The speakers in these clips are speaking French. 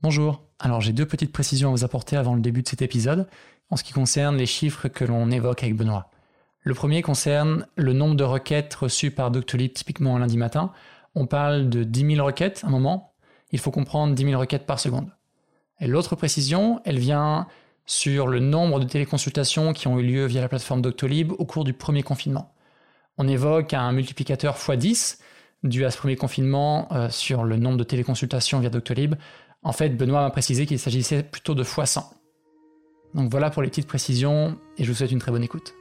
Bonjour, alors j'ai deux petites précisions à vous apporter avant le début de cet épisode en ce qui concerne les chiffres que l'on évoque avec Benoît. Le premier concerne le nombre de requêtes reçues par Doctolib typiquement un lundi matin. On parle de 10 000 requêtes à un moment. Il faut comprendre 10 000 requêtes par seconde. Et l'autre précision, elle vient sur le nombre de téléconsultations qui ont eu lieu via la plateforme Doctolib au cours du premier confinement. On évoque un multiplicateur x10 dû à ce premier confinement euh, sur le nombre de téléconsultations via Doctolib. En fait, Benoît m'a précisé qu'il s'agissait plutôt de x100. Donc voilà pour les petites précisions et je vous souhaite une très bonne écoute.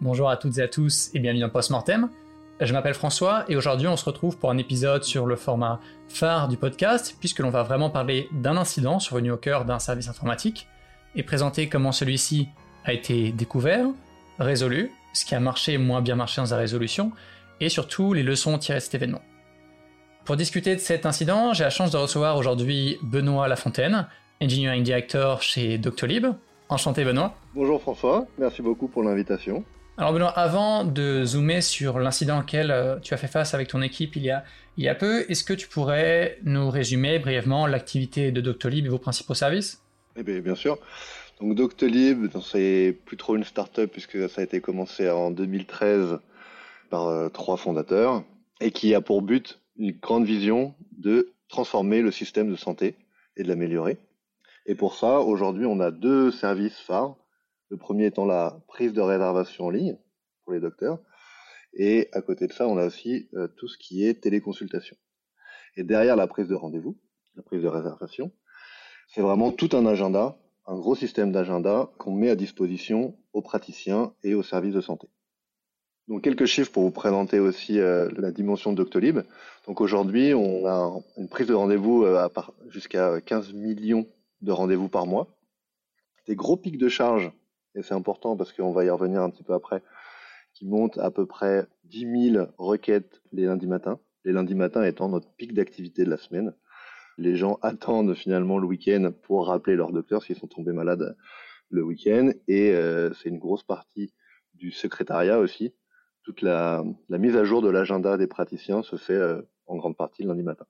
Bonjour à toutes et à tous et bienvenue dans Postmortem. Je m'appelle François et aujourd'hui on se retrouve pour un épisode sur le format phare du podcast puisque l'on va vraiment parler d'un incident survenu au cœur d'un service informatique et présenter comment celui-ci a été découvert, résolu, ce qui a marché et moins bien marché dans sa résolution et surtout les leçons tirées de cet événement. Pour discuter de cet incident, j'ai la chance de recevoir aujourd'hui Benoît Lafontaine, Engineering Director chez Doctolib. Enchanté Benoît. Bonjour François, merci beaucoup pour l'invitation. Alors Benoît, avant de zoomer sur l'incident auquel euh, tu as fait face avec ton équipe il y a, il y a peu, est-ce que tu pourrais nous résumer brièvement l'activité de Doctolib et vos principaux services? Eh bien, bien sûr. Donc Doctolib, c'est plus trop une start-up puisque ça a été commencé en 2013 par euh, trois fondateurs et qui a pour but une grande vision de transformer le système de santé et de l'améliorer. Et pour ça, aujourd'hui, on a deux services phares le premier étant la prise de réservation en ligne pour les docteurs. Et à côté de ça, on a aussi euh, tout ce qui est téléconsultation. Et derrière la prise de rendez-vous, la prise de réservation, c'est vraiment tout un agenda, un gros système d'agenda qu'on met à disposition aux praticiens et aux services de santé. Donc quelques chiffres pour vous présenter aussi euh, la dimension de Doctolib. Donc aujourd'hui, on a une prise de rendez-vous euh, jusqu'à 15 millions de rendez-vous par mois. Des gros pics de charge et c'est important parce qu'on va y revenir un petit peu après, qui monte à peu près 10 000 requêtes les lundis matins. Les lundis matins étant notre pic d'activité de la semaine. Les gens attendent finalement le week-end pour rappeler leur docteur s'ils sont tombés malades le week-end. Et euh, c'est une grosse partie du secrétariat aussi. Toute la, mise à jour de l'agenda des praticiens se fait euh, en grande partie le lundi matin.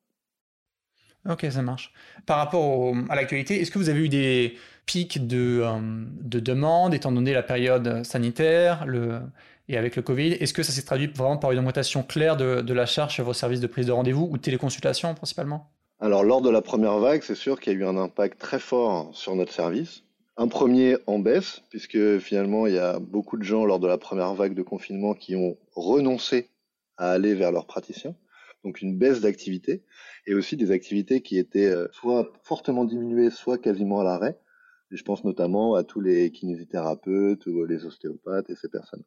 Ok, ça marche. Par rapport à l'actualité, est-ce que vous avez eu des pics de, euh, de demandes, étant donné la période sanitaire le, et avec le Covid? Est-ce que ça s'est traduit vraiment par une augmentation claire de, de la charge sur vos services de prise de rendez-vous ou de téléconsultation principalement? Alors, lors de la première vague, c'est sûr qu'il y a eu un impact très fort sur notre service. Un premier en baisse, puisque finalement, il y a beaucoup de gens lors de la première vague de confinement qui ont renoncé à aller vers leurs praticiens donc une baisse d'activité, et aussi des activités qui étaient euh, soit fortement diminuées, soit quasiment à l'arrêt. Je pense notamment à tous les kinésithérapeutes ou les ostéopathes et ces personnes.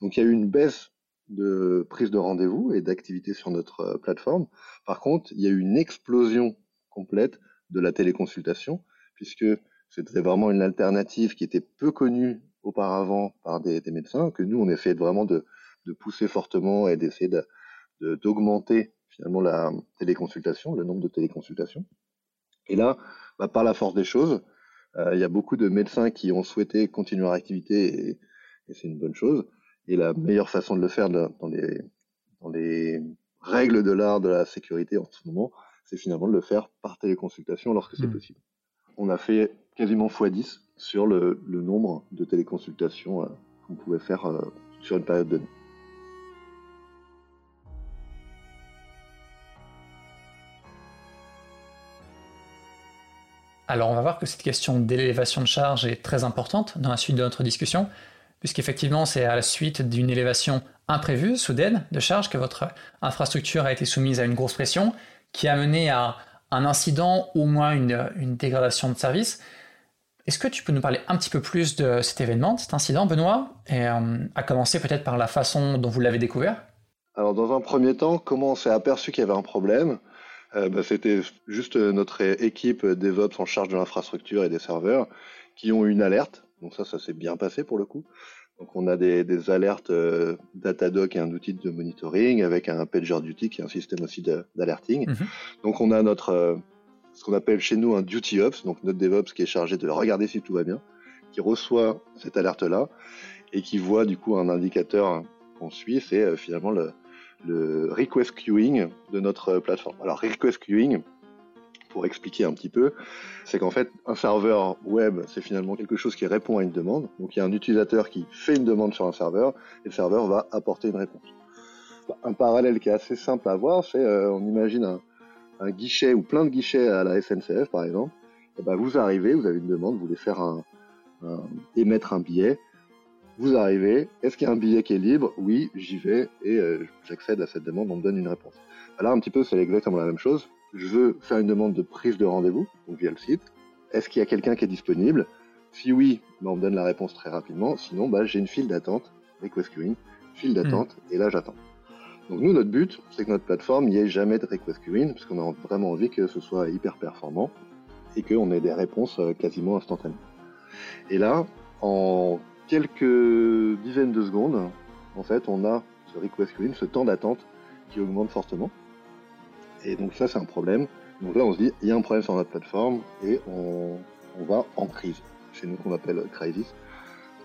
Donc il y a eu une baisse de prise de rendez-vous et d'activité sur notre euh, plateforme. Par contre, il y a eu une explosion complète de la téléconsultation, puisque c'était vraiment une alternative qui était peu connue auparavant par des, médecins, que nous, on essaie vraiment de, de pousser fortement et d'essayer de, d'augmenter finalement la téléconsultation, le nombre de téléconsultations. Et là, bah, par la force des choses, euh, il y a beaucoup de médecins qui ont souhaité continuer leur activité et, c'est une bonne chose. Et la meilleure façon de le faire dans les, dans les règles de l'art de la sécurité en ce moment, c'est finalement de le faire par téléconsultation lorsque c'est hmm. possible. On a fait quasiment x10 sur le, nombre de téléconsultations euh, qu'on pouvait faire euh, sur une période donnée. Alors on va voir que cette question d'élévation de charge est très importante dans la suite de notre discussion, puisqu'effectivement c'est à la suite d'une élévation imprévue, soudaine, de charge que votre infrastructure a été soumise à une grosse pression, qui a mené à un incident ou au moins une, dégradation de service. Est-ce que tu peux nous parler un petit peu plus de cet événement, de cet incident, Benoît, et euh, à commencer peut-être par la façon dont vous l'avez découvert Alors dans un premier temps, comment on s'est aperçu qu'il y avait un problème? Euh, bah, c'était juste notre équipe DevOps en charge de l'infrastructure et des serveurs qui ont eu une alerte. Donc ça, ça s'est bien passé pour le coup. Donc on a des, des alertes euh, Datadog et un outil de monitoring avec un PagerDuty qui est un système aussi d'alerting. Mhm. Donc on a notre euh, ce qu'on appelle chez nous un Duty Ops, donc notre DevOps qui est chargé de regarder si tout va bien, qui reçoit cette alerte là et qui voit du coup un indicateur qu'on suit, c'est finalement le, le request queuing de notre plateforme. Alors request queuing, pour expliquer un petit peu, c'est qu'en fait, un serveur web, c'est finalement quelque chose qui répond à une demande. Donc il y a un utilisateur qui fait une demande sur un serveur et le serveur va apporter une réponse. Un parallèle qui est assez simple à voir, c'est euh, on imagine un, guichet ou plein de guichets à la SNCF par exemple. Et ben, vous arrivez, vous avez une demande, vous voulez faire un, émettre un billet. Vous arrivez, est-ce qu'il y a un billet qui est libre? Oui, j'y vais et euh, j'accède à cette demande, on me donne une réponse. Là, un petit peu, c'est exactement la même chose je veux faire une demande de prise de rendez-vous, donc via le site. Est-ce qu'il y a quelqu'un qui est disponible? Si oui, bah, on me donne la réponse très rapidement. Sinon, bah, j'ai une file d'attente, request queuing, file d'attente, hmm. et là j'attends. Donc nous, notre but, c'est que notre plateforme, il n'y ait jamais de request queuing, parce qu'on a vraiment envie que ce soit hyper performant et qu'on ait des réponses euh, quasiment instantanées. Et là, en quelques dizaines de secondes, en fait, on a ce request queuing, ce temps d'attente qui augmente fortement. Et donc ça, c'est un problème. Donc là, on se dit, il y a un problème sur notre plateforme et on, va en crise. Chez nous, qu'on appelle crisis.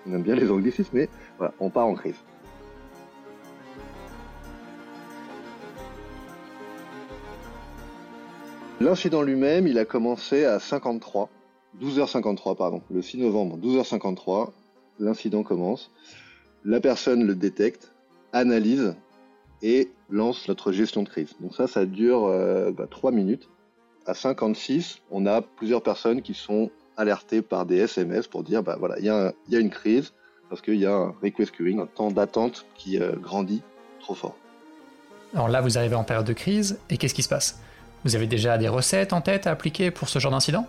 On aime bien les anglicismes, mais voilà, on part en crise. L'incident lui-même, il a commencé à 53, 12h53 pardon, le 6 novembre, 12h53, l'incident commence. La personne le détecte, analyse et lance notre gestion de crise. Donc ça, ça dure euh, bah, 3 minutes. À 56, on a plusieurs personnes qui sont alertées par des SMS pour dire, bah voilà, il y, y, a une crise parce qu'il y a un request queuing, un temps d'attente qui euh, grandit trop fort. Alors là, vous arrivez en période de crise, et qu'est-ce qui se passe? Vous avez déjà des recettes en tête à appliquer pour ce genre d'incident?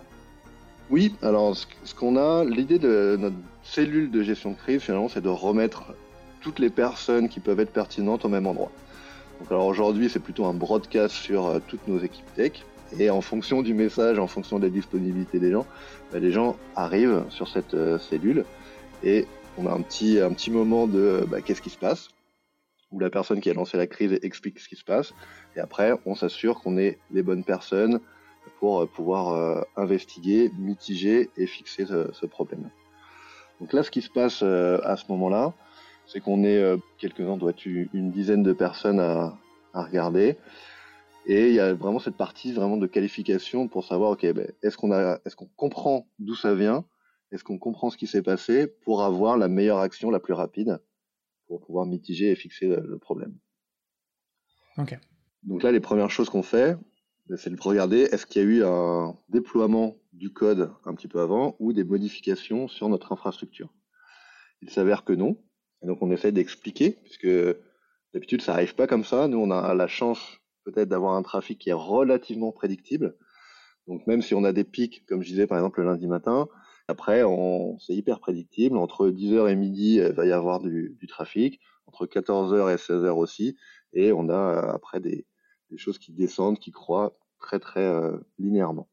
Oui, alors ce qu'on a, l'idée de notre cellule de gestion de crise, finalement, c'est de remettre toutes les personnes qui peuvent être pertinentes au même endroit. Donc alors aujourd'hui, c'est plutôt un broadcast sur euh, toutes nos équipes tech. Et en fonction du message, en fonction des disponibilités des gens, bah, les gens arrivent sur cette euh, cellule et on a un petit, un petit moment de bah, qu'est-ce qui se passe, où la personne qui a lancé la crise explique ce qui se passe. Et après, on s'assure qu'on est les bonnes personnes pour euh, pouvoir investiguer, mitiger et fixer ce, problème. Donc là, ce qui se passe à ce moment-là, c'est qu'on est, euh, quelques-uns, doit être une dizaine de personnes à, regarder. Et il y a vraiment cette partie vraiment de qualification pour savoir, ok, ben, est-ce qu'on a, est-ce qu'on comprend d'où ça vient, est-ce qu'on comprend ce qui s'est passé pour avoir la meilleure action la plus rapide pour pouvoir mitiger et fixer le, problème? Ok. Donc là, les premières choses qu'on fait, ben, c'est de regarder est-ce qu'il y a eu un déploiement du code un petit peu avant ou des modifications sur notre infrastructure? Il s'avère que non, et donc on essaie d'expliquer, puisque d'habitude ça arrive pas comme ça. Nous on a la chance peut-être d'avoir un trafic qui est relativement prédictible. Donc même si on a des pics, comme je disais par exemple le lundi matin, après on, c'est hyper prédictible. Entre 10h et midi, il va y avoir du, trafic. Entre 14h et 16h aussi. Et on a après des, choses qui descendent, qui croient très très euh, linéairement.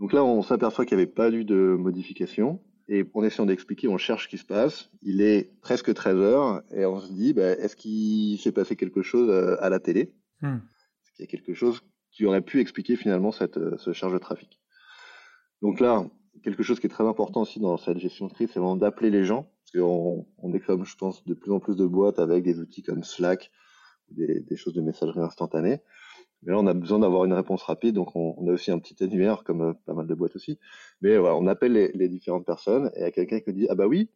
Donc là on s'aperçoit qu'il n'y avait pas eu de modification. Et en essayant d'expliquer, on cherche ce qui se passe. Il est presque 13 heures et on se dit, bah, est-ce qu'il s'est passé quelque chose euh, à la télé? Hmm. Est-ce qu'il y a quelque chose qui aurait pu expliquer finalement cette euh, ce charge de trafic? Donc là, quelque chose qui est très important aussi dans cette gestion de crise, c'est vraiment d'appeler les gens. Parce qu'on on est comme, je pense, de plus en plus de boîtes avec des outils comme Slack, des, des choses de messagerie instantanée. Mais là, on a besoin d'avoir une réponse rapide, donc on, a aussi un petit annuaire, comme euh, pas mal de boîtes aussi. Mais voilà, on appelle les, différentes personnes et il y a quelqu'un qui dit Ah bah oui,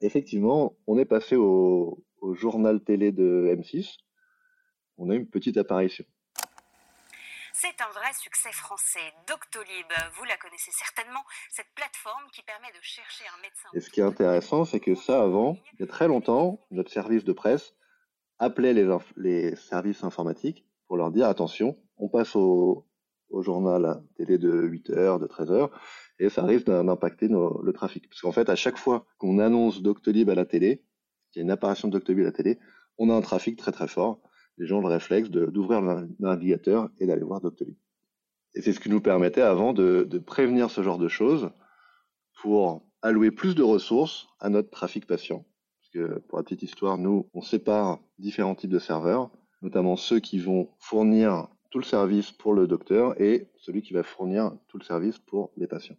effectivement, on est passé au, journal télé de M6, on a une petite apparition. C'est un vrai succès français. Doctolib, vous la connaissez certainement, cette plateforme qui permet de chercher un médecin. Et ce qui est intéressant, c'est que ça, avant, il y a très longtemps, notre service de presse appelait les, les services informatiques pour leur dire attention, on passe au, journal télé de 8 heures, de 13 heures, et ça risque d'impacter le trafic. Parce qu'en fait, à chaque fois qu'on annonce Doctolib à la télé, qu'il y a une apparition de Doctolib à la télé, on a un trafic très très fort. Les gens ont le réflexe d'ouvrir le navigateur et d'aller voir Doctolib. Et c'est ce qui nous permettait avant de prévenir ce genre de choses pour allouer plus de ressources à notre trafic patient. Parce que pour la petite histoire, nous, on sépare différents types de serveurs notamment ceux qui vont fournir tout le service pour le docteur et celui qui va fournir tout le service pour les patients.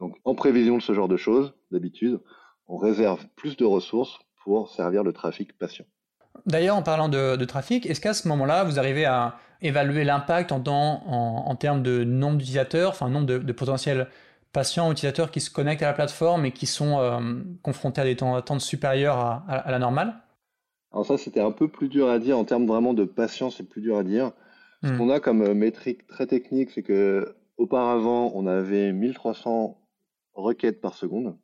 Donc en prévision de ce genre de choses, d'habitude, on réserve plus de ressources pour servir le trafic patient. D'ailleurs, en parlant de, trafic, est-ce qu'à ce, moment-là, vous arrivez à évaluer l'impact en, termes de nombre d'utilisateurs, enfin nombre de, potentiels patients utilisateurs qui se connectent à la plateforme et qui sont euh, confrontés à des temps d'attente supérieurs à, la normale? Alors ça, c'était un peu plus dur à dire en termes vraiment de patients, c'est plus dur à dire. Ce hmm. qu'on a comme euh, métrique très technique, c'est que auparavant, on avait 1300 requêtes par seconde.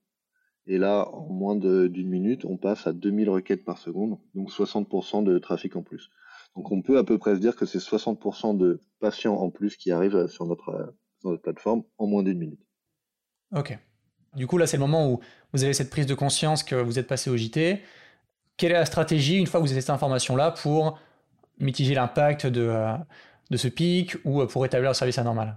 Et là, en moins d'une minute, on passe à 2000 requêtes par seconde, donc 60% de trafic en plus. Donc on peut à peu près se dire que c'est 60% de patients en plus qui arrivent sur notre, notre plateforme en moins d'une minute. Ok. Du coup, là, c'est le moment où vous avez cette prise de conscience que vous êtes passé au JT. Quelle est la stratégie, une fois que vous avez cette information-là, pour mitiger l'impact de, euh, de ce pic ou pour établir le service anormal?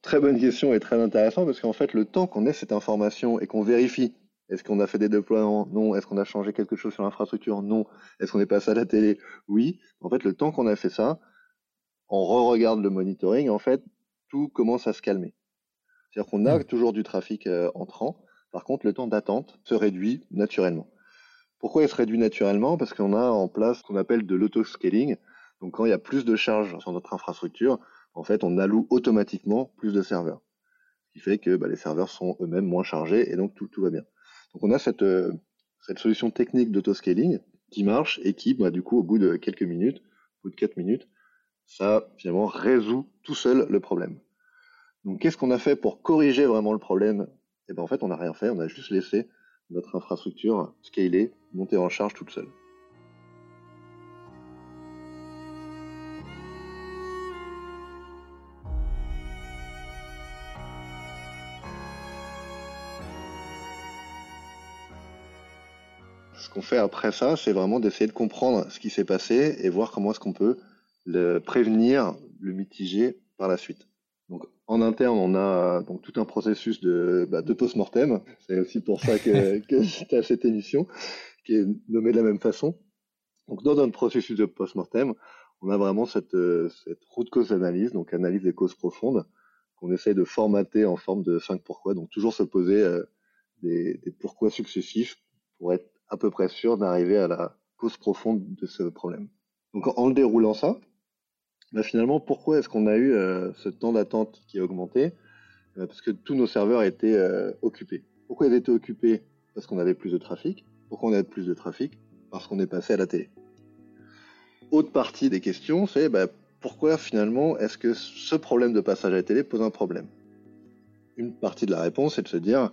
Très bonne question et très intéressant parce qu'en fait, le temps qu'on ait cette information et qu'on vérifie, est-ce qu'on a fait des déploiements? Non. Est-ce qu'on a changé quelque chose sur l'infrastructure? Non. Est-ce qu'on est passé à la télé? Oui. En fait, le temps qu'on a fait ça, on re-regarde le monitoring, en fait, tout commence à se calmer. C'est-à-dire qu'on a hmm. toujours du trafic euh, entrant. Par contre, le temps d'attente se réduit naturellement. Pourquoi il se réduit naturellement? Parce qu'on a en place ce qu'on appelle de l'autoscaling. Donc, quand il y a plus de charges sur notre infrastructure, en fait, on alloue automatiquement plus de serveurs. Ce qui fait que bah, les serveurs sont eux-mêmes moins chargés et donc tout, va bien. Donc on a cette, euh, cette solution technique d'autoscaling qui marche et qui, bah, du coup, au bout de quelques minutes, au bout de 4 minutes, ça finalement résout tout seul le problème. Donc qu'est-ce qu'on a fait pour corriger vraiment le problème? Eh bien en fait, on n'a rien fait, on a juste laissé notre infrastructure scaler, monter en charge toute seule. qu'on fait après ça, c'est vraiment d'essayer de comprendre ce qui s'est passé et voir comment est-ce qu'on peut le prévenir, le mitiger par la suite. Donc en interne, on a donc tout un processus de, bah, de post-mortem. C'est aussi pour ça que, que j'étais à cette émission, qui est nommée de la même façon. Donc dans notre processus de post-mortem, on a vraiment cette, cette route cause analyse, donc analyse des causes profondes, qu'on essaie de formater en forme de 5 pourquoi. Donc toujours se poser euh, des, des pourquoi successifs pour être à peu près sûr d'arriver à la cause profonde de ce problème. Donc en, le déroulant ça, bah, finalement, pourquoi est-ce qu'on a eu euh, ce temps d'attente qui a augmenté? Euh, Parce que tous nos serveurs étaient euh, occupés. Pourquoi ils étaient occupés? Parce qu'on avait plus de trafic. Pourquoi on avait plus de trafic? Parce qu'on est passé à la télé. Autre partie des questions, c'est bah, pourquoi finalement est-ce que ce problème de passage à la télé pose un problème? Une partie de la réponse, c'est de se dire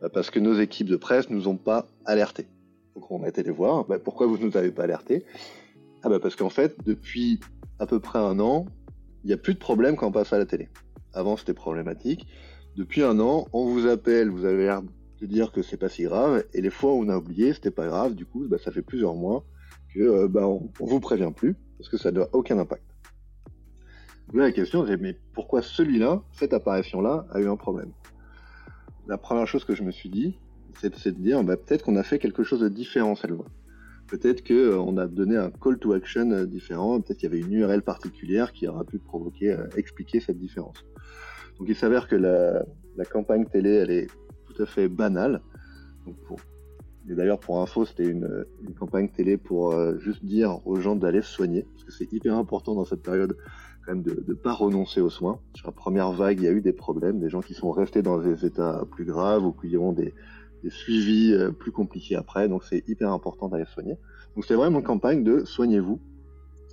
bah, parce que nos équipes de presse nous ont pas alertés. Donc on a été les voir. Pourquoi vous ne nous avez pas alerté Ah bah parce qu'en fait, depuis à peu près un an, il n'y a plus de problème quand on passe à la télé. Avant c'était problématique. Depuis un an, on vous appelle, vous avez l'air de dire que c'est pas si grave, et les fois où on a oublié, c'était pas grave. Du coup, bah, ça fait plusieurs mois que euh, bah, on, vous prévient plus parce que ça n'a aucun impact. Là, la question c'est mais pourquoi celui-là, cette apparition-là, a eu un problème? La première chose que je me suis dit, c'est de dire bah, peut-être qu'on a fait quelque chose de différent cette fois. Peut-être qu'on euh, a donné un call to action euh, différent, peut-être qu'il y avait une URL particulière qui aura pu provoquer, euh, expliquer cette différence. Donc il s'avère que la, campagne télé, elle est tout à fait banale. et d'ailleurs, pour info, c'était une, campagne télé pour juste dire aux gens d'aller se soigner, parce que c'est hyper important dans cette période quand même de ne pas renoncer aux soins. Sur la première vague, il y a eu des problèmes, des gens qui sont restés dans des états plus graves ou qui ont des, des suivis euh, plus compliqués après, donc c'est hyper important d'aller soigner. Donc c'est vraiment une campagne de soignez-vous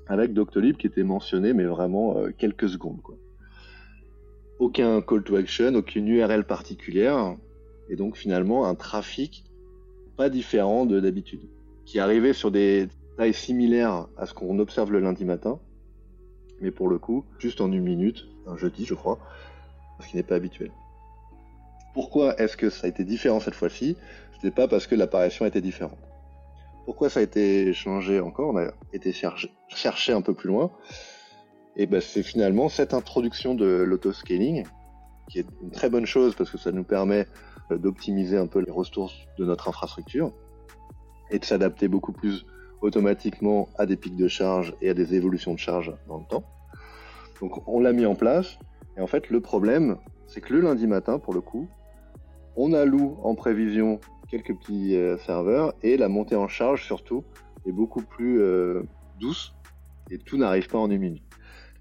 avec Doctolib qui était mentionné, mais vraiment euh, quelques secondes. Quoi. Aucun call to action, aucune URL particulière, et donc finalement un trafic pas différent de d'habitude, qui arrivait sur des tailles similaires à ce qu'on observe le lundi matin, mais pour le coup, juste en une minute, un jeudi je crois, ce qui n'est pas habituel. Pourquoi est-ce que ça a été différent cette fois-ci Ce n'est pas parce que l'apparition était différente. Pourquoi ça a été changé encore On a été chercher un peu plus loin. Et ben c'est finalement cette introduction de l'autoscaling, qui est une très bonne chose parce que ça nous permet euh, d'optimiser un peu les ressources de notre infrastructure et de s'adapter beaucoup plus automatiquement à des pics de charge et à des évolutions de charge dans le temps. Donc on l'a mis en place et en fait le problème c'est que le lundi matin pour le coup on alloue en prévision quelques petits euh, serveurs et la montée en charge surtout est beaucoup plus euh, douce et tout n'arrive pas en une minute.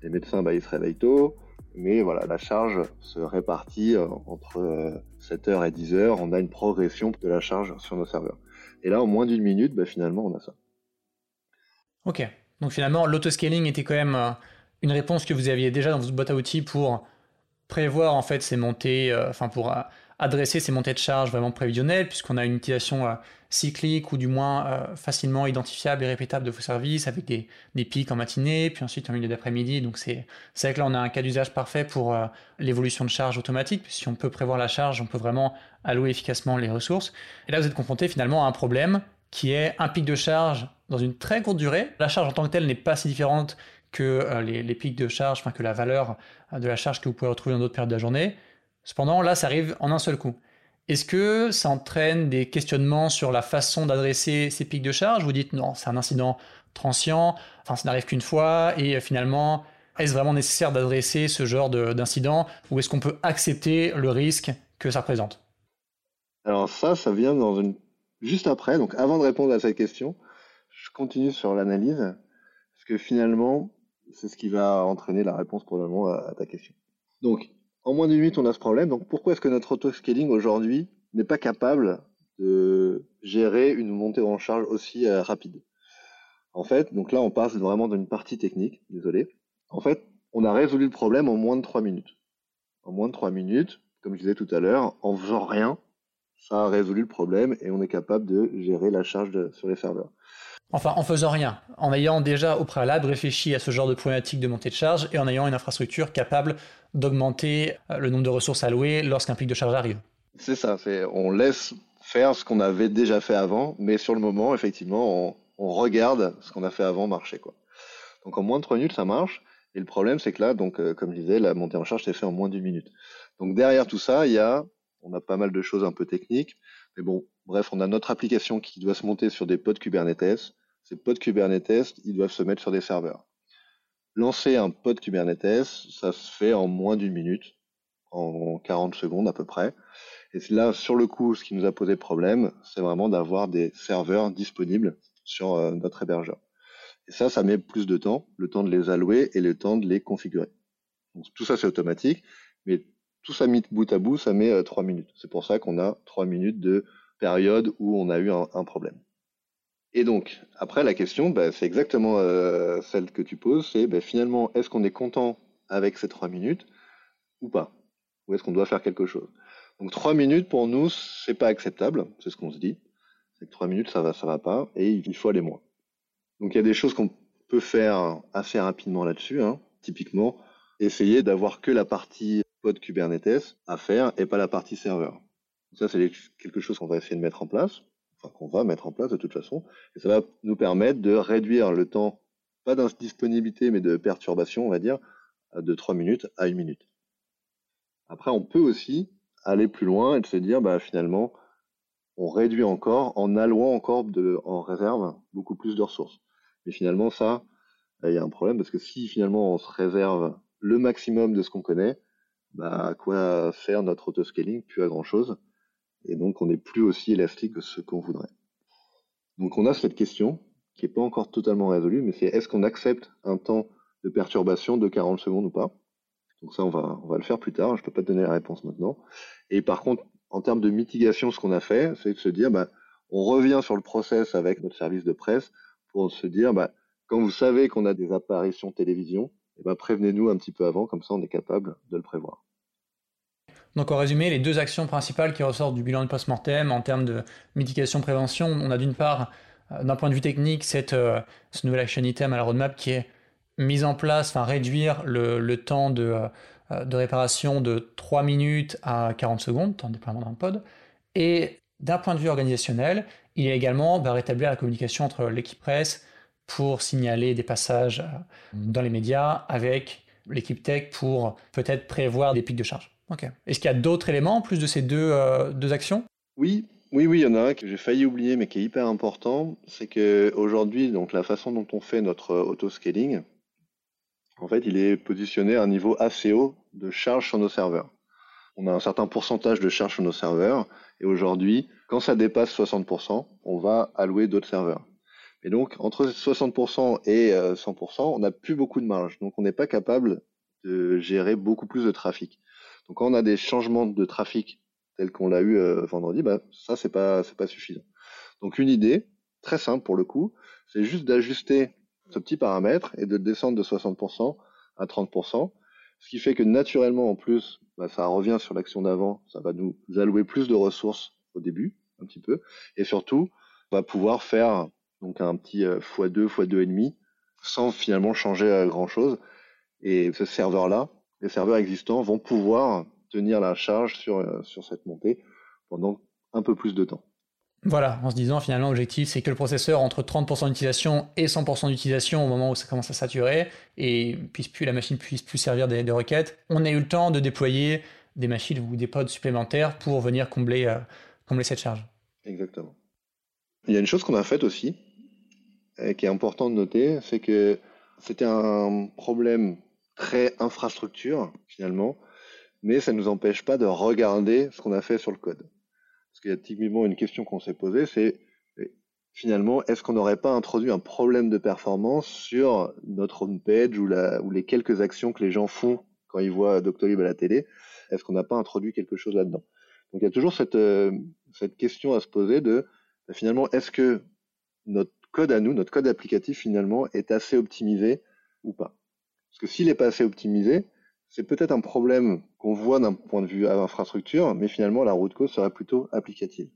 Les médecins, bah, ils se réveillent tôt, mais voilà, la charge se répartit euh, entre 7h et 10h. On a une progression de la charge sur nos serveurs. Et là, en moins d'une minute, bah, finalement, on a ça. Ok. Donc finalement, l'autoscaling était quand même une réponse que vous aviez déjà dans votre boîte à outils pour prévoir en fait ces montées, enfin pour adresser ces montées de charge vraiment prévisionnelles, puisqu'on a une utilisation euh, cyclique ou du moins euh, facilement identifiable et répétable de vos services avec des, pics en matinée, puis ensuite en milieu d'après-midi. Donc c'est vrai que là on a un cas d'usage parfait pour euh, l'évolution de charge automatique. Si on peut prévoir la charge, on peut vraiment allouer efficacement les ressources. Et là vous êtes confronté finalement à un problème qui est un pic de charge dans une très courte durée. La charge en tant que telle n'est pas si différente que les, les, pics de charge, enfin que la valeur de la charge que vous pouvez retrouver dans d'autres périodes de la journée. Cependant, là, ça arrive en un seul coup. Est-ce que ça entraîne des questionnements sur la façon d'adresser ces pics de charge? Vous dites non, c'est un incident transient, enfin ça n'arrive qu'une fois, et euh, finalement, est-ce vraiment nécessaire d'adresser ce genre d'incident, ou est-ce qu'on peut accepter le risque que ça représente? Alors ça, ça vient juste après, donc avant de répondre à cette question, je continue sur l'analyse, parce que finalement, c'est ce qui va entraîner la réponse probablement à ta question. Donc, en moins d'une minute, on a ce problème. Donc pourquoi est-ce que notre auto-scaling aujourd'hui n'est pas capable de gérer une montée en charge aussi euh, rapide? En fait, donc là, on passe vraiment d'une partie technique, désolé. En fait, on a résolu le problème en moins de trois minutes. En moins de trois minutes, comme je disais tout à l'heure, en faisant rien, ça a résolu le problème et on est capable de gérer la charge sur les serveurs. Enfin, en faisant rien, en ayant déjà au préalable réfléchi à ce genre de problématique de montée de charge et en ayant une infrastructure capable d'augmenter euh, le nombre de ressources allouées lorsqu'un pic de charge arrive. C'est ça, on laisse faire ce qu'on avait déjà fait avant, mais sur le moment, effectivement, on, regarde ce qu'on a fait avant marcher. Donc en moins de 3 minutes, ça marche. Et le problème, c'est que là, donc, euh, comme je disais, la montée en charge s'est fait en moins d'une minute. Donc derrière tout ça, il y a, on a pas mal de choses un peu techniques, mais bon, bref, on a notre application qui doit se monter sur des pods Kubernetes. Ces pods Kubernetes, ils doivent se mettre sur des serveurs. Lancer un pod Kubernetes, ça se fait en moins d'une minute, en 40 secondes à peu près. Et là, sur le coup, ce qui nous a posé problème, c'est vraiment d'avoir des serveurs disponibles sur euh, notre hébergeur. Et ça, ça met plus de temps, le temps de les allouer et le temps de les configurer. Tout ça, c'est automatique, mais tout ça mis bout à bout, ça met euh, trois minutes. C'est pour ça qu'on a trois minutes de période où on a eu un problème. Et donc, après, la question, bah, c'est exactement euh, celle que tu poses, c'est bah, finalement, est-ce qu'on est content avec ces trois minutes ou pas? Ou est-ce qu'on doit faire quelque chose? Donc, trois minutes, pour nous, c'est pas acceptable, c'est ce qu'on se dit. C'est que trois minutes, ça va, ça va pas, et il faut aller moins. Donc, il y a des choses qu'on peut faire assez rapidement là-dessus. Hein. Typiquement, essayer d'avoir que la partie pod Kubernetes à faire et pas la partie serveur. Ça, c'est quelque chose qu'on va essayer de mettre en place qu'on va mettre en place de toute façon. Et ça va nous permettre de réduire le temps, pas d'indisponibilité, mais de perturbation, on va dire, de 3 minutes à 1 minute. Après, on peut aussi aller plus loin et se dire, bah, finalement, on réduit encore en allouant encore de, en réserve beaucoup plus de ressources. Mais finalement, ça, il y a un problème parce que si finalement on se réserve le maximum de ce qu'on connaît, bah, à quoi faire notre autoscaling? Plus à grand chose et donc on n'est plus aussi élastique que ce qu'on voudrait. Donc on a cette question qui n'est pas encore totalement résolue, mais c'est est-ce qu'on accepte un temps de perturbation de 40 secondes ou pas? Donc ça, on va, le faire plus tard, je ne peux pas te donner la réponse maintenant. Et par contre, en termes de mitigation, ce qu'on a fait, c'est de se dire, bah, on revient sur le process avec notre service de presse pour se dire, bah, quand vous savez qu'on a des apparitions télévision, eh ben, prévenez-nous un petit peu avant, comme ça on est capable de le prévoir. Donc en résumé, les deux actions principales qui ressortent du bilan de post-mortem en termes de mitigation-prévention, on a d'une part, euh, d'un point de vue technique, cette, euh, ce nouvel action item à la roadmap qui est mise en place, enfin réduire le, temps de, euh, de, réparation de 3 minutes à 40 secondes, temps de déploiement d'un pod. Et d'un point de vue organisationnel, il y a également bah, rétablir la communication entre l'équipe presse pour signaler des passages dans les médias avec l'équipe tech pour peut-être prévoir des pics de charge. Est-ce qu'il y a d'autres éléments en plus de ces deux, euh, deux actions? Oui, oui, oui, il y en a un que j'ai failli oublier mais qui est hyper important. C'est qu'aujourd'hui, donc la façon dont on fait notre auto-scaling, en fait, il est positionné à un niveau assez haut de charge sur nos serveurs. On a un certain pourcentage de charge sur nos serveurs et aujourd'hui, quand ça dépasse 60%, on va allouer d'autres serveurs. Et donc, entre 60% et 100%, on n'a plus beaucoup de marge. Donc, on n'est pas capable de gérer beaucoup plus de trafic. Donc, quand on a des changements de trafic tels qu'on l'a eu vendredi, bah, ça, c'est pas, c'est pas suffisant. Donc, une idée, très simple pour le coup, c'est juste d'ajuster ce petit paramètre et de descendre de 60% à 30%, ce qui fait que naturellement, en plus, bah, ça revient sur l'action d'avant, ça va nous allouer plus de ressources au début, un petit peu, et surtout, on va pouvoir faire donc un petit x2, x2,5, sans finalement changer euh, grand-chose. Et ce serveur-là, les serveurs existants vont pouvoir tenir la charge sur, euh, sur cette montée pendant un peu plus de temps. Voilà, en se disant finalement l'objectif c'est que le processeur entre 30% d'utilisation et 100% d'utilisation au moment où ça commence à saturer et puisse plus la machine puisse plus servir des, requêtes, on a eu le temps de déployer des machines ou des pods supplémentaires pour venir combler, euh, combler cette charge. Exactement. Il y a une chose qu'on a faite aussi, et qui est important de noter, c'est que c'était un problème très infrastructure finalement, mais ça ne nous empêche pas de regarder ce qu'on a fait sur le code. Parce qu'il y a typiquement une question qu'on s'est posée, c'est finalement, est-ce qu'on n'aurait pas introduit un problème de performance sur notre homepage ou, ou les quelques actions que les gens font quand ils voient Doctolib à la télé? Est-ce qu'on n'a pas introduit quelque chose là-dedans? Donc il y a toujours cette, euh, cette question à se poser de bah, finalement, est-ce que notre code à nous, notre code applicatif finalement, est assez optimisé ou pas? Parce que s'il n'est pas assez optimisé, c'est peut-être un problème qu'on voit d'un point de vue infrastructure, mais finalement la route cause serait plutôt applicative.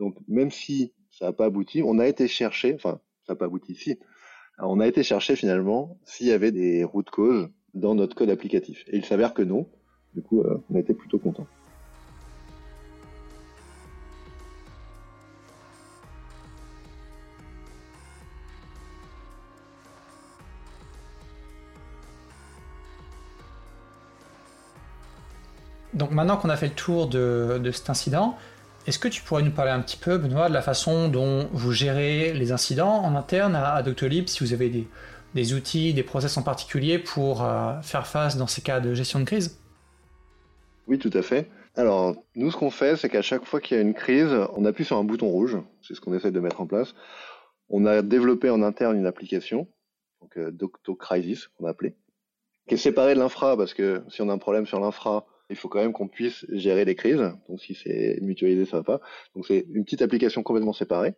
Donc même si ça n'a pas abouti, on a été chercher, enfin ça n'a pas abouti ici, on a été chercher finalement s'il y avait des routes causes dans notre code applicatif. Et il s'avère que non. Du coup, euh, on été plutôt content. Donc maintenant qu'on a fait le tour de, cet incident, est-ce que tu pourrais nous parler un petit peu, Benoît, de la façon dont vous gérez les incidents en interne à, Doctolib, si vous avez des, outils, des process en particulier pour euh, faire face dans ces cas de gestion de crise? Oui, tout à fait. Alors, nous, ce qu'on fait, c'est qu'à chaque fois qu'il y a une crise, on appuie sur un bouton rouge. C'est ce qu'on essaie de mettre en place. On a développé en interne une application, donc euh, DoctoCrisis, qu'on a appelé, qui est séparée de l'infra, parce que si on a un problème sur l'infra, il faut quand même qu'on puisse gérer les crises. Donc si c'est mutualisé, ça va pas. Donc c'est une petite application complètement séparée.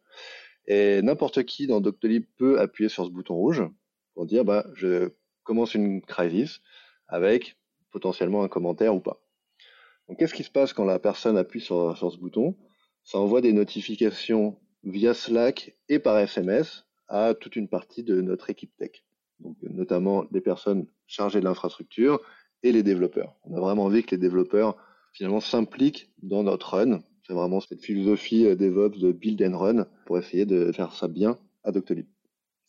Et n'importe qui dans Doctolib peut appuyer sur ce bouton rouge pour dire bah je commence une crise avec potentiellement un commentaire ou pas. Donc qu'est-ce qui se passe quand la personne appuie sur, ce bouton? Ça envoie des notifications via Slack et par SMS à toute une partie de notre équipe tech. Donc notamment des personnes chargées de l'infrastructure et les développeurs. On a vraiment envie que les développeurs finalement s'impliquent dans notre run. C'est vraiment cette philosophie euh, DevOps de build and run pour essayer de faire ça bien à Doctolib.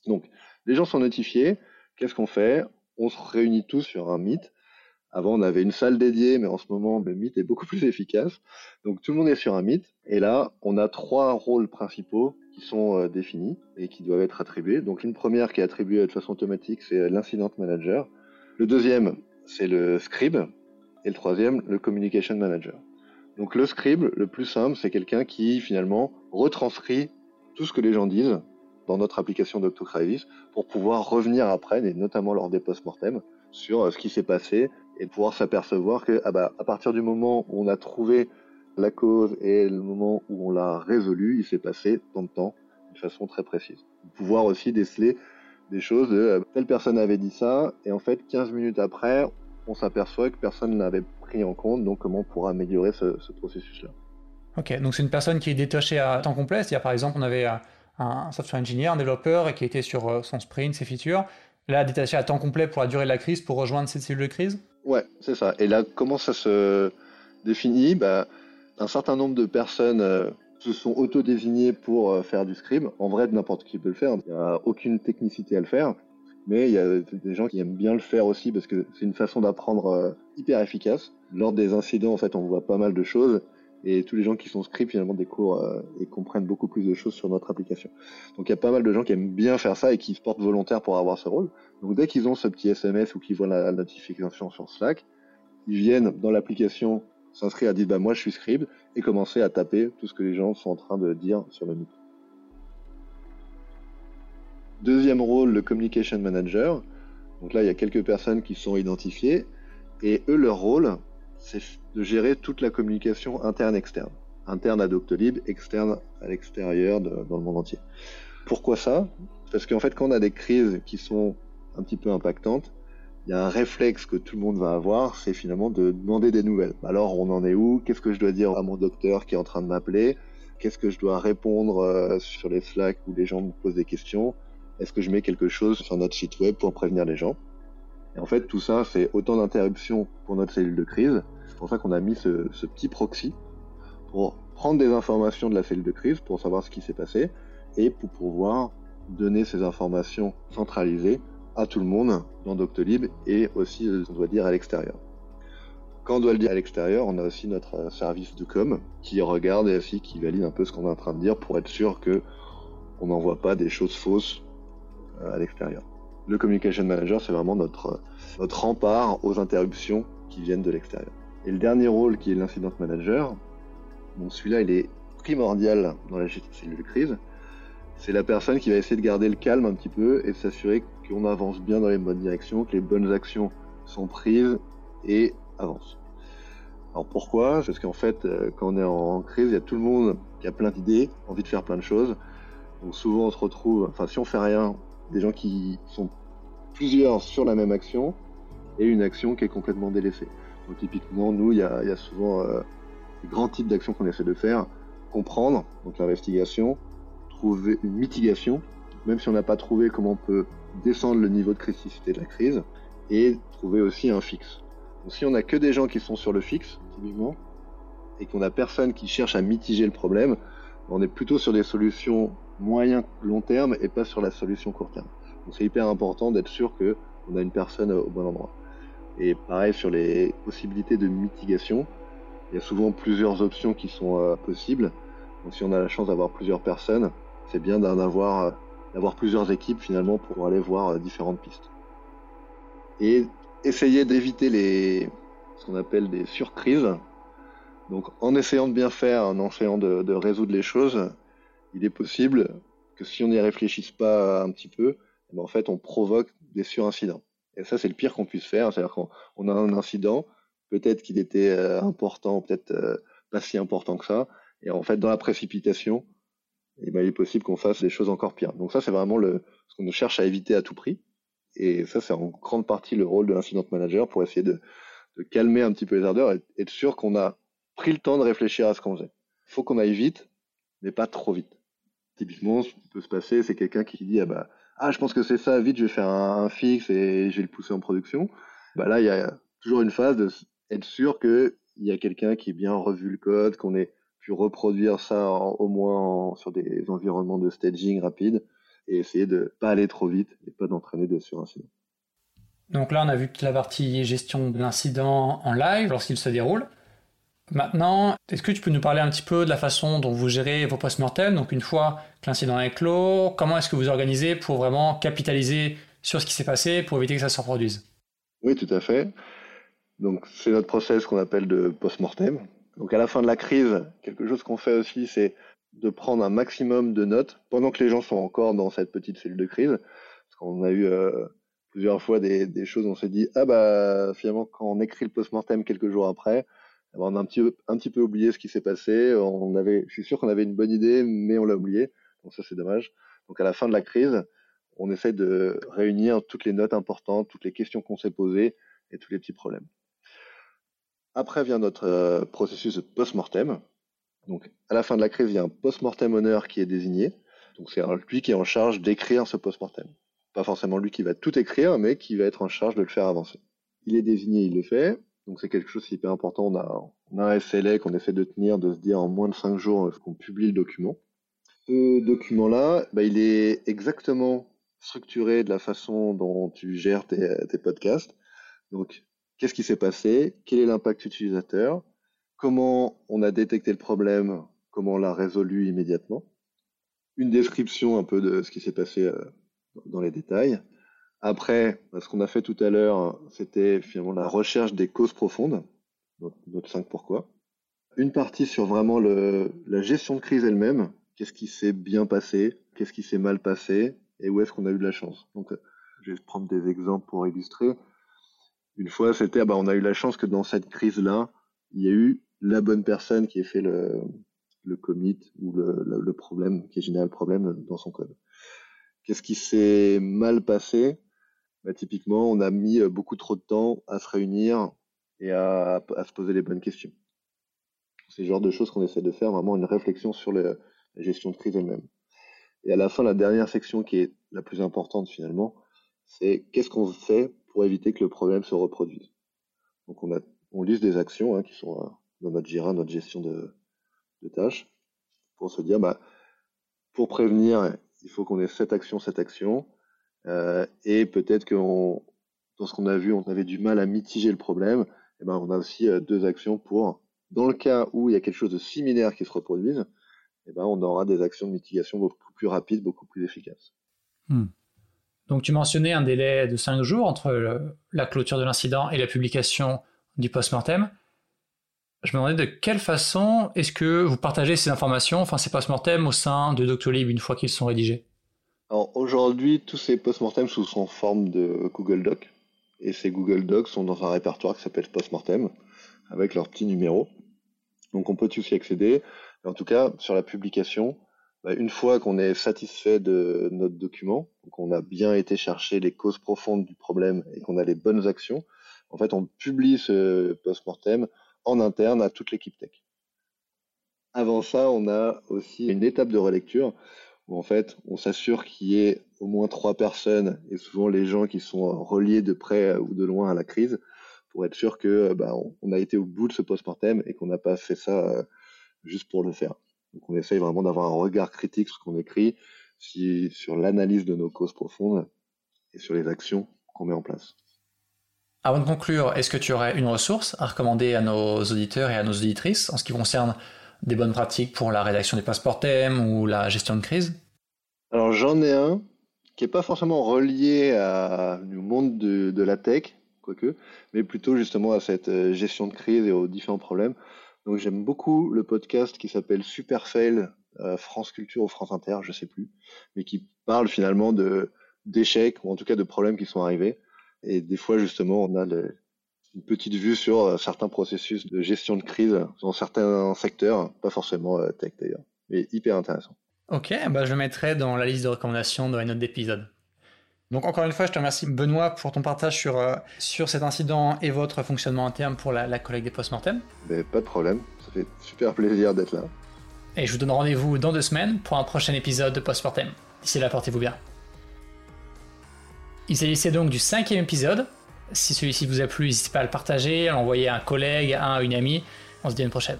Donc, les gens sont notifiés. Qu'est-ce qu'on fait? On se réunit tous sur un Meet. Avant, on avait une salle dédiée, mais en ce moment, le Meet est beaucoup plus efficace. Donc, tout le monde est sur un Meet. Et là, on a trois rôles principaux qui sont euh, définis et qui doivent être attribués. Donc, une première qui est attribuée de façon automatique, c'est l'incident manager. Le deuxième, c'est le scribe, et le troisième, le communication manager. Donc le scribe, le plus simple, c'est quelqu'un qui finalement retranscrit tout ce que les gens disent dans notre application d'Octocrisis pour pouvoir revenir après, et notamment lors des post-mortem, sur euh, ce qui s'est passé et pouvoir s'apercevoir que ah bah, à partir du moment où on a trouvé la cause et le moment où on l'a résolu, il s'est passé tant de temps de façon très précise. Pouvoir aussi déceler des choses de euh, telle personne avait dit ça, et en fait, 15 minutes après, on s'aperçoit que personne ne l'avait pris en compte, donc comment on pourra améliorer ce, processus-là. Ok, donc c'est une personne qui est détachée à temps complet, c'est-à-dire par exemple, on avait euh, un software engineer, un développeur, qui était sur euh, son sprint, ses features, là, détaché à temps complet pour la durée de la crise, pour rejoindre cette cellule de crise? Ouais, c'est ça. Et là, comment ça se définit? Bah, Un certain nombre de personnes se sont auto-désignés pour euh, faire du scribe. En vrai, n'importe qui peut le faire. Il n'y a aucune technicité à le faire. Mais il y a des gens qui aiment bien le faire aussi parce que c'est une façon d'apprendre euh, hyper efficace. Lors des incidents, en fait, on voit pas mal de choses et tous les gens qui sont script finalement découvrent euh, et comprennent beaucoup plus de choses sur notre application. Donc il y a pas mal de gens qui aiment bien faire ça et qui se portent volontaires pour avoir ce rôle. Donc dès qu'ils ont ce petit SMS ou qu'ils voient la notification sur Slack, ils viennent dans l'application s'inscrire à dire bah moi je suis scribe et commencer à taper tout ce que les gens sont en train de dire sur le Meet. Deuxième rôle, le communication manager. Donc là, il y a quelques personnes qui sont identifiées et eux, leur rôle, c'est de gérer toute la communication interne-externe. Interne à Doctolib, externe à l'extérieur dans le monde entier. Pourquoi ça? Parce qu'en fait, quand on a des crises qui sont un petit peu impactantes, il y a un réflexe que tout le monde va avoir, c'est finalement de demander des nouvelles. Alors, on en est où? Qu'est-ce que je dois dire à mon docteur qui est en train de m'appeler? Qu'est-ce que je dois répondre euh, sur les Slack où les gens me posent des questions? Est-ce que je mets quelque chose sur notre site web pour prévenir les gens? Et en fait, tout ça, c'est autant d'interruptions pour notre cellule de crise. C'est pour ça qu'on a mis ce, ce petit proxy pour prendre des informations de la cellule de crise, pour savoir ce qui s'est passé, et pour pouvoir donner ces informations centralisées à tout le monde dans Doctolib et aussi, on doit dire, à l'extérieur. Quand on doit le dire à l'extérieur, on a aussi notre service de com qui regarde et aussi qui valide un peu ce qu'on est en train de dire pour être sûr que on n'envoie pas des choses fausses euh, à l'extérieur. Le communication manager, c'est vraiment notre, notre rempart aux interruptions qui viennent de l'extérieur. Et le dernier rôle qui est l'incident manager, bon celui-là il est primordial dans la gestion de crise, c'est la personne qui va essayer de garder le calme un petit peu et s'assurer qu'on avance bien dans les bonnes directions, que les bonnes actions sont prises et avancent. Alors pourquoi? Parce qu'en fait, euh, quand on est en crise, il y a tout le monde qui a plein d'idées, envie de faire plein de choses. Donc souvent on se retrouve, enfin si on fait rien, des gens qui sont plusieurs sur la même action et une action qui est complètement délaissée. Donc typiquement, nous, il y a, souvent euh, des grands types d'actions qu'on essaie de faire. Comprendre, donc l'investigation, trouver une mitigation, même si on n'a pas trouvé comment on peut descendre le niveau de criticité de la crise, et trouver aussi un fixe. Donc si on n'a que des gens qui sont sur le fixe, typiquement, et qu'on n'a personne qui cherche à mitiger le problème, on est plutôt sur des solutions moyen long terme et pas sur la solution court terme. Donc c'est hyper important d'être sûr que on a une personne au bon endroit. Et pareil sur les possibilités de mitigation, il y a souvent plusieurs options qui sont euh, possibles. Donc si on a la chance d'avoir plusieurs personnes, c'est bien d'avoir d'avoir plusieurs équipes finalement pour aller voir euh, différentes pistes. Et essayer d'éviter les ce qu'on appelle des surcrises. Donc en essayant de bien faire, en essayant de, résoudre les choses, il est possible que si on n'y réfléchisse pas un petit peu, eh ben, en fait on provoque des surincidents. Et ça c'est le pire qu'on puisse faire, c'est-à-dire qu'on a un incident, peut-être qu'il était euh, important, peut-être euh, pas si important que ça, et en fait dans la précipitation, et ben, il est possible qu'on fasse des choses encore pires. Donc ça, c'est vraiment le, ce qu'on cherche à éviter à tout prix. Et ça, c'est en grande partie le rôle de l'incident manager pour essayer de, de, calmer un petit peu les ardeurs et être sûr qu'on a pris le temps de réfléchir à ce qu'on faisait. Il faut qu'on aille vite, mais pas trop vite. Typiquement, ce qui peut se passer, c'est quelqu'un qui dit ah bah ah je pense que c'est ça, vite je vais faire un, fixe et je vais le pousser en production. Bah là, il y a toujours une phase de être sûr qu'il y a quelqu'un qui a bien revu le code, qu'on est puis reproduire ça au moins sur des environnements de staging rapide et essayer de pas aller trop vite et pas d'entraîner de surincident. Donc là, on a vu toute la partie gestion de l'incident en live lorsqu'il se déroule. Maintenant, est-ce que tu peux nous parler un petit peu de la façon dont vous gérez vos post-mortem Donc une fois que l'incident est clos, comment est-ce que vous organisez pour vraiment capitaliser sur ce qui s'est passé pour éviter que ça se reproduise? Oui, tout à fait. Donc c'est notre process qu'on appelle de post-mortem. Donc à la fin de la crise, quelque chose qu'on fait aussi, c'est de prendre un maximum de notes pendant que les gens sont encore dans cette petite cellule de crise. Parce qu'on a eu euh, plusieurs fois des, choses, on s'est dit ah bah finalement quand on écrit le post-mortem quelques jours après, eh ben, on a un petit, peu, un petit peu oublié ce qui s'est passé. On avait, je suis sûr qu'on avait une bonne idée, mais on l'a oublié. Donc ça c'est dommage. Donc à la fin de la crise, on essaie de réunir toutes les notes importantes, toutes les questions qu'on s'est posées et tous les petits problèmes. Après vient notre euh, processus de post-mortem. Donc, à la fin de la crise, il y a un post-mortem honneur qui est désigné. Donc, c'est lui qui est en charge d'écrire ce post-mortem. Pas forcément lui qui va tout écrire, mais qui va être en charge de le faire avancer. Il est désigné, il le fait. Donc, c'est quelque chose qui est hyper important. On a, un SLA qu'on essaie de tenir, de se dire en moins de 5 jours qu'on publie le document. Ce document-là, bah, il est exactement structuré de la façon dont tu gères tes, tes podcasts. Donc, Qu'est-ce qui s'est passé? Quel est l'impact utilisateur? Comment on a détecté le problème? Comment on l'a résolu immédiatement? Une description un peu de ce qui s'est passé euh, dans les détails. Après, ce qu'on a fait tout à l'heure, c'était finalement la recherche des causes profondes, notre 5 pourquoi. Une partie sur vraiment la gestion de crise elle-même, qu'est-ce qui s'est bien passé, qu'est-ce qui s'est mal passé, et où est-ce qu'on a eu de la chance? Donc, je vais prendre des exemples pour illustrer. Une fois, c'était, ah bah, on a eu la chance que dans cette crise-là, il y a eu la bonne personne qui ait fait le, le commit ou le, le, problème, qui a généré le problème dans son code. Qu'est-ce qui s'est mal passé? Bah, Typiquement, on a mis beaucoup trop de temps à se réunir et à, à se poser les bonnes questions. C'est le genre de choses qu'on essaie de faire, vraiment une réflexion sur la gestion de crise elle-même. Et à la fin, la dernière section qui est la plus importante finalement, c'est qu'est-ce qu'on fait pour éviter que le problème se reproduise. Donc on, a, des actions hein, qui sont euh, dans notre Jira, notre gestion de, tâches, pour se dire, bah, pour prévenir, il faut qu'on ait cette action, cette action, euh, et peut-être que dans ce qu'on a vu, on avait du mal à mitiger le problème, et ben on a aussi euh, deux actions pour, dans le cas où il y a quelque chose de similaire qui se reproduise, et ben on aura des actions de mitigation beaucoup plus rapides, beaucoup plus efficaces. Hmm. Donc tu mentionnais un délai de 5 jours entre la clôture de l'incident et la publication du post-mortem. Je me demandais de quelle façon est-ce que vous partagez ces informations, enfin ces post-mortem au sein de Doctolib une fois qu'ils sont rédigés? Alors aujourd'hui, tous ces post-mortem sont sous forme de Google Doc. Et ces Google Docs sont dans un répertoire qui s'appelle post-mortem, avec leur petit numéro. Donc on peut tous y accéder. En tout cas, sur la publication, bah, une fois qu'on est satisfait de notre document, qu'on a bien été chercher les causes profondes du problème et qu'on a les bonnes actions, en fait, on publie ce post-mortem en interne à toute l'équipe tech. Avant ça, on a aussi une étape de relecture où en fait, on s'assure qu'il y ait au moins trois personnes et souvent les gens qui sont reliés de près ou de loin à la crise pour être sûr que bah, on a été au bout de ce post-mortem et qu'on n'a pas fait ça euh, juste pour le faire. Donc on essaye vraiment d'avoir un regard critique sur ce qu'on écrit, sur l'analyse de nos causes profondes et sur les actions qu'on met en place. Avant de conclure, est-ce que tu aurais une ressource à recommander à nos auditeurs et à nos auditrices en ce qui concerne des bonnes pratiques pour la rédaction des passeports ou la gestion de crise? Alors j'en ai un qui n'est pas forcément relié à, au monde de, de la tech, quoique, mais plutôt justement à cette euh, gestion de crise et aux différents problèmes. Donc j'aime beaucoup le podcast qui s'appelle Super Fail euh, France Culture ou France Inter, je sais plus, mais qui parle finalement de d'échecs ou en tout cas de problèmes qui sont arrivés. Et des fois justement on a une petite vue sur euh, certains processus de gestion de crise dans certains secteurs, pas forcément euh, tech d'ailleurs, mais hyper intéressant. Ok, bah je mettrai dans la liste de recommandations dans les notes d'épisode. Donc encore une fois, je te remercie Benoît pour ton partage sur, euh, sur cet incident et votre fonctionnement interne pour la, collecte des post-mortem. pas de problème, ça fait super plaisir d'être là. Et je vous donne rendez-vous dans deux semaines pour un prochain épisode de post-mortem. D'ici là, portez-vous bien. Il s'agissait donc du cinquième épisode. Si celui-ci vous a plu, n'hésitez pas à le partager, à l'envoyer à un collègue, à une amie. On se dit à une prochaine.